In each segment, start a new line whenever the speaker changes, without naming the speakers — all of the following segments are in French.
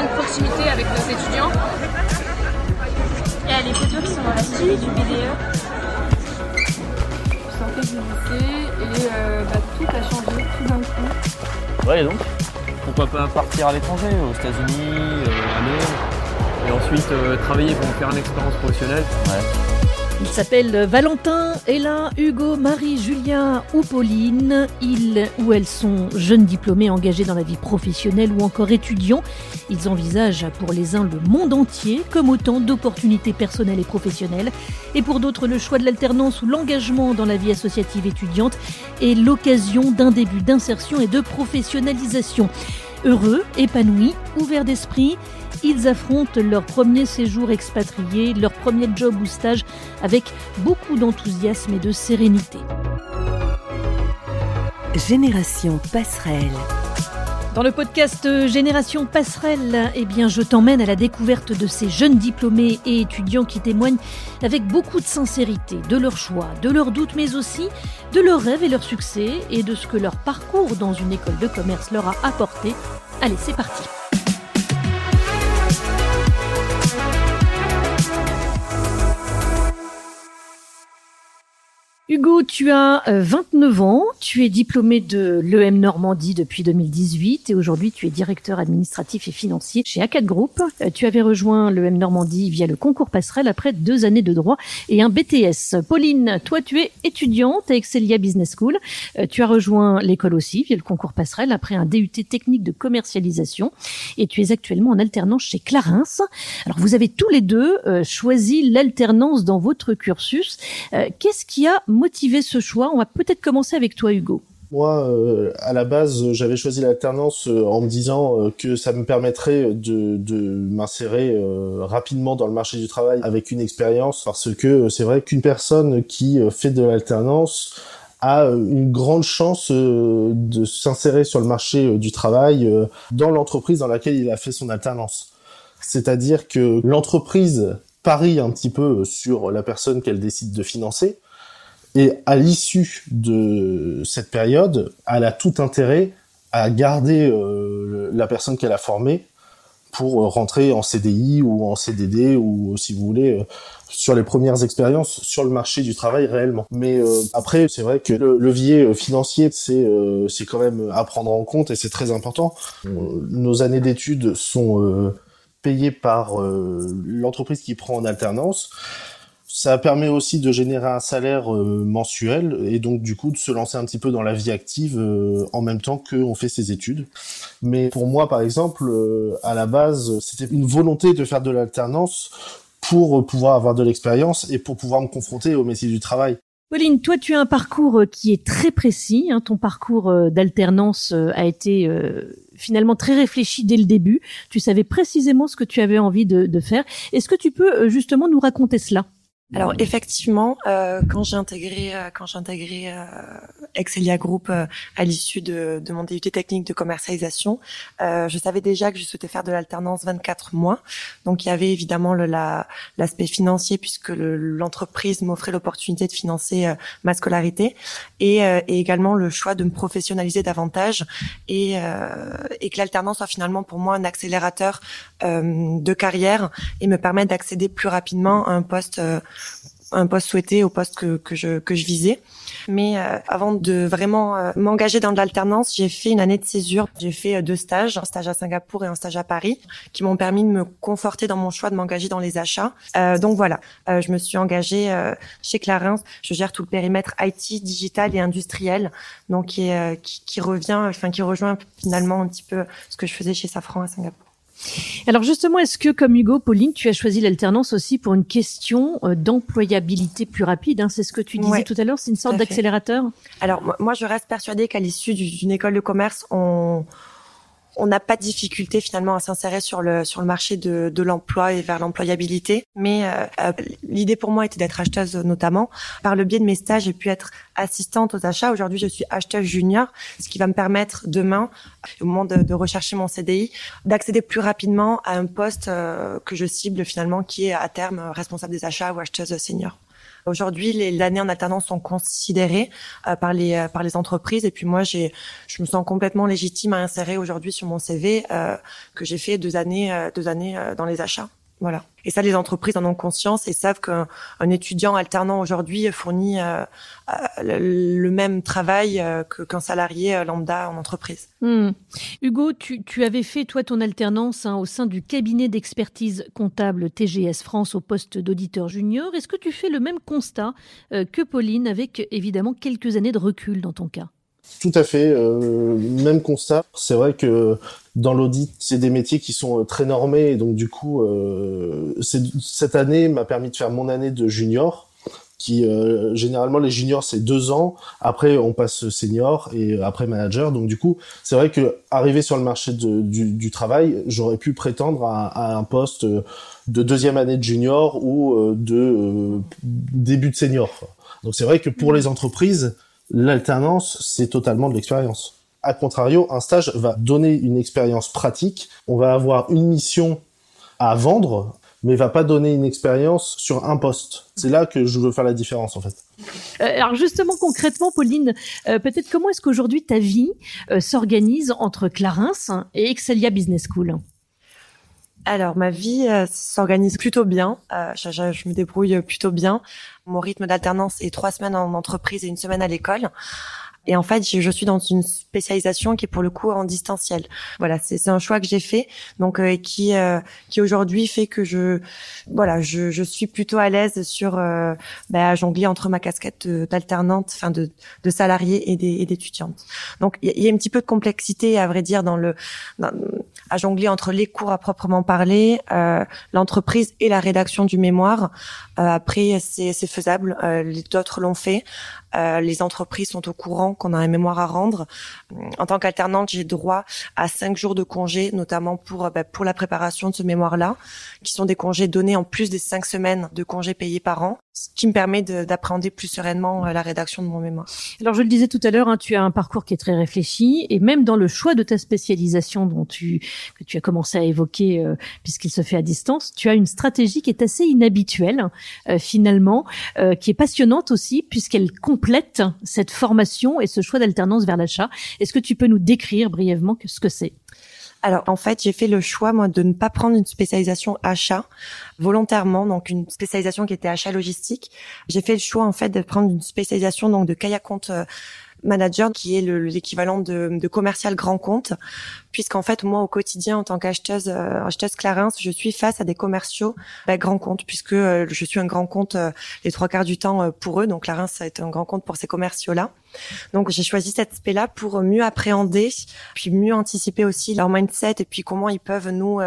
une proximité avec nos étudiants.
Il y a les photos qui sont dans la suite du BDE.
Je sortais du lycée et euh, bah, tout a changé tout d'un coup.
Ouais, et donc Pourquoi pas partir à l'étranger, aux États-Unis, euh, à Londres, et ensuite euh, travailler pour faire une expérience professionnelle
Ouais. Ils s'appellent Valentin, Ella, Hugo, Marie, Julien ou Pauline. Ils ou elles sont jeunes diplômés engagés dans la vie professionnelle ou encore étudiants. Ils envisagent pour les uns le monde entier comme autant d'opportunités personnelles et professionnelles. Et pour d'autres, le choix de l'alternance ou l'engagement dans la vie associative étudiante est l'occasion d'un début d'insertion et de professionnalisation. Heureux, épanouis, ouverts d'esprit, ils affrontent leur premier séjour expatrié, leur premier job ou stage avec beaucoup d'enthousiasme et de sérénité.
Génération Passerelle.
Dans le podcast Génération Passerelle, eh je t'emmène à la découverte de ces jeunes diplômés et étudiants qui témoignent avec beaucoup de sincérité de leurs choix, de leurs doutes, mais aussi de leurs rêves et leurs succès et de ce que leur parcours dans une école de commerce leur a apporté. Allez, c'est parti. Hugo, tu as 29 ans, tu es diplômé de l'EM Normandie depuis 2018 et aujourd'hui tu es directeur administratif et financier chez ACAD Group. Euh, tu avais rejoint l'EM Normandie via le concours passerelle après deux années de droit et un BTS. Pauline, toi tu es étudiante à Excelia Business School. Euh, tu as rejoint l'école aussi via le concours passerelle après un DUT technique de commercialisation et tu es actuellement en alternance chez Clarins. Alors vous avez tous les deux euh, choisi l'alternance dans votre cursus. Qu'est-ce qui a motivé ce choix On va peut-être commencer avec toi, Hugo.
Moi, euh, à la base, j'avais choisi l'alternance euh, en me disant euh, que ça me permettrait de, de m'insérer rapidement dans le marché du travail avec une expérience, parce que c'est vrai qu'une personne qui fait de l'alternance a une grande chance de s'insérer sur le marché du travail dans l'entreprise dans laquelle il a fait son alternance. C'est-à-dire que l'entreprise parie un petit peu sur la personne qu'elle décide de financer, et à l'issue de cette période, elle a tout intérêt à garder euh, la personne qu'elle a formée pour rentrer en CDI ou en CDD ou si vous voulez euh, sur les premières expériences sur le marché du travail réellement. Mais euh, après, c'est vrai que le levier financier, c'est c'est quand même à prendre en compte et c'est très important. Nos années d'études sont payées par l'entreprise qui prend en alternance. Ça permet aussi de générer un salaire euh, mensuel et donc du coup de se lancer un petit peu dans la vie active euh, en même temps qu'on fait ses études. Mais pour moi, par exemple, euh, à la base, c'était une volonté de faire de l'alternance pour pouvoir avoir de l'expérience et pour pouvoir me confronter au métier du travail.
Pauline, toi, tu as un parcours qui est très précis. Hein. Ton parcours d'alternance a été finalement très réfléchi dès le début. Tu savais précisément ce que tu avais envie de, de faire. Est-ce que tu peux justement nous raconter cela?
Alors effectivement, euh, quand j'ai intégré euh, quand j'ai intégré euh, Excelia Group euh, à l'issue de, de, mon DUT technique de commercialisation, euh, je savais déjà que je souhaitais faire de l'alternance 24 mois. Donc il y avait évidemment le, la, l'aspect financier puisque l'entreprise m'offrait l'opportunité de financer ma scolarité et, et, également le choix de me professionnaliser davantage et, et que l'alternance soit finalement pour moi un accélérateur de carrière et me permettre d'accéder plus rapidement à un poste un poste souhaité au poste que, que je que je visais. Mais euh, avant de vraiment euh, m'engager dans de l'alternance, j'ai fait une année de césure. J'ai fait euh, deux stages, un stage à Singapour et un stage à Paris, qui m'ont permis de me conforter dans mon choix de m'engager dans les achats. donc voilà, je me suis engagée chez Clarins. Je gère tout le périmètre IT, digital et industriel, donc qui, qui, qui revient, enfin qui rejoint finalement un petit peu ce que je faisais chez Safran à Singapour.
Alors justement, est-ce que comme Hugo, Pauline, tu as choisi l'alternance aussi pour une question euh, d'employabilité plus rapide hein, C'est ce que tu disais tout à l'heure, c'est une sorte d'accélérateur?
Alors moi, je reste persuadée qu'à l'issue d'une école de commerce, on on n'a pas de difficulté finalement à s'insérer sur le sur le marché de, de l'emploi et vers l'employabilité. Mais euh, euh, l'idée pour moi était d'être acheteuse notamment. Par le biais de mes stages, j'ai pu être assistante aux achats. Aujourd'hui, je suis acheteuse junior, ce qui va me permettre demain, au moment de, de rechercher mon CDI, d'accéder plus rapidement à un poste euh, que je cible finalement, qui est à terme responsable des achats ou acheteuse senior. Aujourd'hui, les années en alternance sont considérées euh, par les euh, par les entreprises et puis moi j'ai je me sens complètement légitime à insérer aujourd'hui sur mon CV euh, que j'ai fait deux années deux années dans les achats. Et ça, les entreprises en ont conscience et savent qu'un étudiant alternant aujourd'hui fournit euh, euh, le, même travail euh, qu'un salarié lambda en entreprise.
Hmm. Hugo, tu, avais fait toi ton alternance hein, au sein du cabinet d'expertise comptable TGS France au poste d'auditeur junior. Est-ce que tu fais le même constat que Pauline avec évidemment quelques années de recul dans ton cas?
Tout à fait, euh, même constat. C'est vrai que dans l'audit, c'est des métiers qui sont euh, très normés, et donc du coup, euh, cette année m'a permis de faire mon année de junior. Qui euh, généralement les juniors c'est deux ans, après on passe senior et après manager. Donc du coup, c'est vrai que arrivé sur le marché de, du, du, travail, j'aurais pu prétendre à, à, un poste de deuxième année de junior ou de début de senior. Donc c'est vrai que pour les entreprises, L'alternance, c'est totalement de l'expérience. A contrario, un stage va donner une expérience pratique. On va avoir une mission à vendre, mais va pas donner une expérience sur un poste. C'est là que je veux faire la différence, en fait.
Euh, alors justement, concrètement, Pauline, euh, peut-être comment est-ce qu'aujourd'hui ta vie euh, s'organise entre Clarins et Excelia Business School?
Alors ma vie s'organise plutôt bien. je, je, me débrouille plutôt bien. Mon rythme d'alternance est trois semaines en entreprise et une semaine à l'école. Et en fait, je, suis dans une spécialisation qui est pour le coup en distanciel. Voilà, c'est un choix que j'ai fait, donc euh, qui euh, qui aujourd'hui fait que je voilà, je, je suis plutôt à l'aise sur euh, bah, jongler entre ma casquette d'alternante, enfin de de salarié et d'étudiante. Donc il y, a un petit peu de complexité à vrai dire dans le à jongler entre les cours à proprement parler, euh, l'entreprise et la rédaction du mémoire. après, c'est faisable. les d'autres l'ont fait. Euh, les entreprises sont au courant qu'on a un mémoire à rendre. En tant qu'alternante, j'ai droit à cinq jours de congés, notamment pour euh, bah, pour la préparation de ce mémoire-là, qui sont des congés donnés en plus des cinq semaines de congés payés par an, ce qui me permet d'appréhender plus sereinement euh, la rédaction de mon mémoire.
Alors je le disais tout à l'heure, hein, tu as un parcours qui est très réfléchi, et même dans le choix de ta spécialisation dont tu que tu as commencé à évoquer, puisqu'il se fait à distance, tu as une stratégie qui est assez inhabituelle finalement, qui est passionnante aussi, puisqu'elle complète cette formation et ce choix d'alternance vers l'achat. Est-ce que tu peux nous décrire brièvement ce que c'est?
Alors en fait, j'ai fait le choix moi de ne pas prendre une spécialisation achat volontairement, donc une spécialisation qui était achat logistique. J'ai fait le choix en fait de prendre une spécialisation donc de Kaya compte euh, manager qui est l'équivalent de, de, commercial grand compte puisqu'en fait moi au quotidien en tant qu'acheteuse euh, acheteuse Clarins je suis face à des commerciaux bah, grand compte puisque euh, je suis un grand compte les trois quarts du temps pour eux donc Clarins a un grand compte pour ces commerciaux là donc j'ai choisi cet aspect-là pour mieux appréhender, puis mieux anticiper aussi leur mindset et puis comment ils peuvent nous,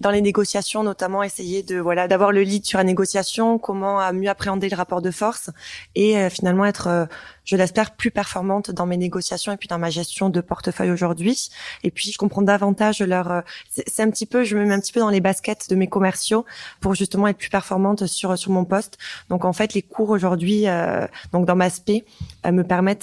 dans les négociations notamment, essayer de voilà d'avoir le lead sur la négociation, comment mieux appréhender le rapport de force et finalement être, je l'espère, plus performante dans mes négociations et puis dans ma gestion de portefeuille aujourd'hui. Et puis je comprends davantage leur. Euh, c'est un petit peu, je me mets un petit peu dans les baskets de mes commerciaux pour justement être plus performante sur sur mon poste. Donc en fait, les cours aujourd'hui, euh, donc dans ma euh, me permettent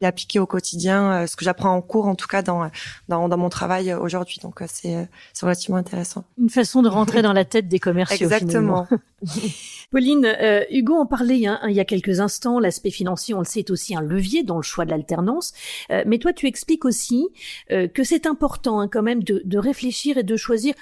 d'appliquer au quotidien ce que j'apprends en cours, en tout cas dans dans, dans mon travail aujourd'hui. Donc c'est c'est relativement intéressant.
Une façon de rentrer dans la tête des commerciaux.
Exactement.
Pauline, Hugo en parlait hein, il y a quelques instants. L'aspect financier, on le sait, est aussi un levier dans le choix de l'alternance. mais toi, tu expliques aussi que c'est important hein, quand même de, de réfléchir et de choisir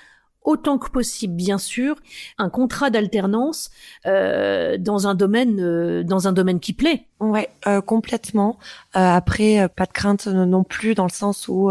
autant que possible, bien sûr, un contrat d'alternance euh, dans un domaine euh, dans un domaine qui plaît.
Ouais, euh, complètement. Euh, après, pas de crainte non plus dans le sens où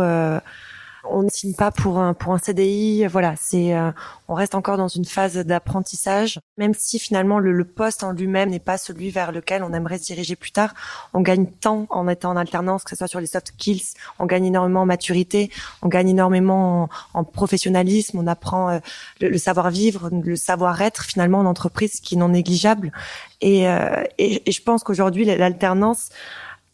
on ne signe pas pour un pour un CDI. Voilà, c'est euh, on reste encore dans une phase d'apprentissage, même si finalement le, le poste en lui-même n'est pas celui vers lequel on aimerait se diriger plus tard. On gagne tant en étant en alternance, que ce soit sur les soft skills, on gagne énormément en maturité, on gagne énormément en, professionnalisme, on apprend euh, le, savoir-vivre, le savoir-être finalement en entreprise qui est non négligeable. Et, euh, et, et je pense qu'aujourd'hui l'alternance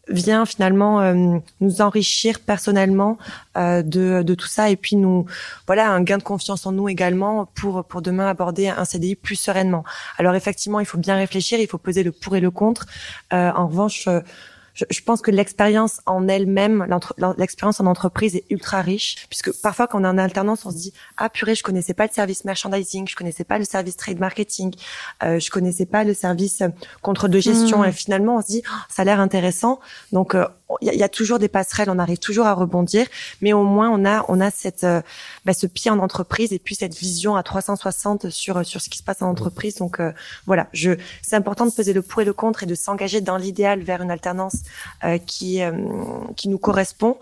vient finalement euh, nous enrichir personnellement euh, de, de, tout ça et puis nous voilà un gain de confiance en nous également pour pour demain aborder un CDI plus sereinement. Alors effectivement, il faut bien réfléchir, il faut peser le pour et le contre. Euh, en revanche je, pense que l'expérience en elle-même, l'expérience en entreprise est ultra riche, puisque parfois quand on est en alternance, on se dit ah purée, je connaissais pas le service merchandising, je connaissais pas le service trade marketing, euh, je connaissais pas le service contrôle de gestion, mmh. et finalement on se dit oh, ça a l'air intéressant, donc euh, il y, a toujours des passerelles, on arrive toujours à rebondir, mais au moins on a on a cette euh, bah, ce pied en entreprise et puis cette vision à 360 sur sur ce qui se passe en entreprise. Donc euh, voilà, je c'est important de peser le pour et le contre et de s'engager dans l'idéal vers une alternance euh, qui qui nous correspond.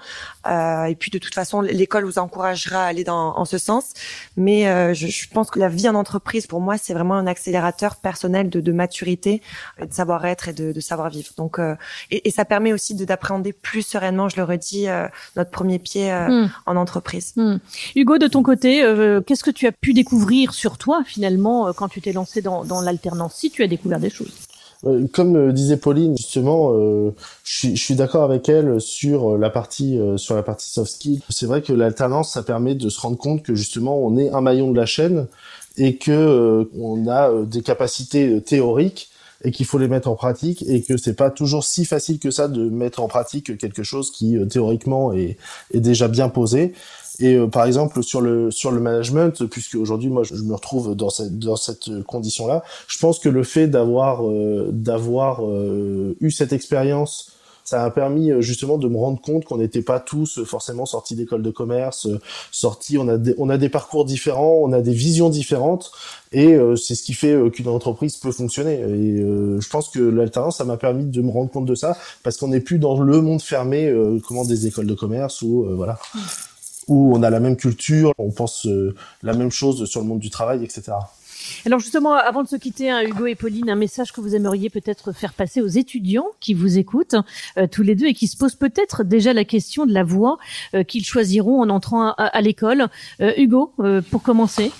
et puis de toute façon, l'école vous encouragera à aller dans en ce sens. Mais je, je, pense que la vie en entreprise pour moi c'est vraiment un accélérateur personnel de, de maturité, de savoir-être et de, de savoir-vivre. Donc et, et ça permet aussi de plus sereinement, je le redis, euh, notre premier pied euh, hmm. en entreprise.
Hmm. Hugo, de ton côté, euh, qu'est-ce que tu as pu découvrir sur toi finalement quand tu t'es lancé dans, l'alternance, si tu as découvert des choses?
Comme disait Pauline, justement, je suis, d'accord avec elle sur la partie sur la partie soft skills. C'est vrai que l'alternance, ça permet de se rendre compte que justement, on est un maillon de la chaîne et que on a des capacités théoriques et qu'il faut les mettre en pratique et que c'est pas toujours si facile que ça de mettre en pratique quelque chose qui euh, théoriquement est, est déjà bien posé. Et euh, par exemple sur le sur le management, puisque aujourd'hui moi je, me retrouve dans cette dans cette condition là, je pense que le fait d'avoir euh, d'avoir eu cette expérience ça a permis euh, justement de me rendre compte qu'on n'était pas tous euh, forcément sortis d'école de commerce, euh, sortis, on a des, on a des parcours différents, on a des visions différentes, et c'est ce qui fait qu'une entreprise peut fonctionner. Et je pense que l'alternance, ça m'a permis de me rendre compte de ça, parce qu'on n'est plus dans le monde fermé, comment des écoles de commerce ou voilà, où on a la même culture, on pense la même chose sur le monde du travail, etc.
Alors justement, avant de se quitter, hein, Hugo et Pauline, un message que vous aimeriez peut-être faire passer aux étudiants qui vous écoutent euh, tous les deux et qui se posent peut-être déjà la question de la voie euh, qu'ils choisiront en entrant à, l'école. Euh, Hugo, pour commencer.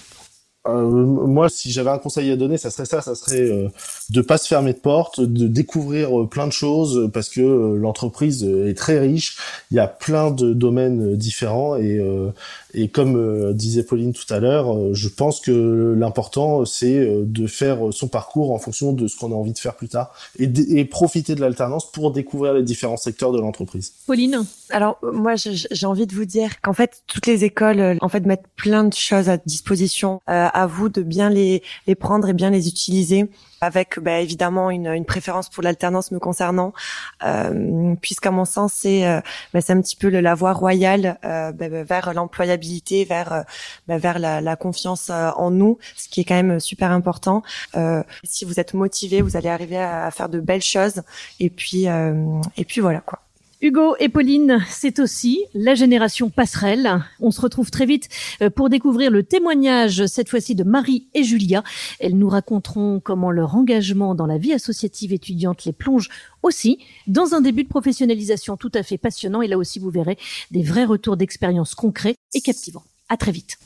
Moi, si j'avais un conseil à donner, ça serait ça, ça serait de pas se fermer de porte, de découvrir plein de choses parce que l'entreprise est très riche. Il y a plein de domaines différents et et comme euh, disait Pauline tout à l'heure, euh, je pense que l'important, c'est euh, de faire son parcours en fonction de ce qu'on a envie de faire plus tard et, profiter de l'alternance pour découvrir les différents secteurs de l'entreprise.
Pauline?
Alors, moi, j'ai envie de vous dire qu'en fait, toutes les écoles, en fait, mettent plein de choses à disposition. à vous de bien les, les prendre et bien les utiliser avec bah, évidemment une, une, préférence pour l'alternance me concernant, euh, puisqu'à mon sens c'est euh, bah, c'est un petit peu le, la voie royale euh, bah, bah vers l'employabilité, vers euh, bah, vers la, la confiance euh, en nous, ce qui est quand même super important. si vous êtes motivé, vous allez arriver à, à faire de belles choses, et puis et puis voilà quoi.
Hugo et Pauline, c'est aussi la génération passerelle. On se retrouve très vite euh, pour découvrir le témoignage, cette fois-ci de Marie et Julia. Elles nous raconteront comment leur engagement dans la vie associative étudiante les plonge aussi dans un début de professionnalisation tout à fait passionnant. Et là aussi, vous verrez des vrais retours d'expérience concrets et captivants. À très vite.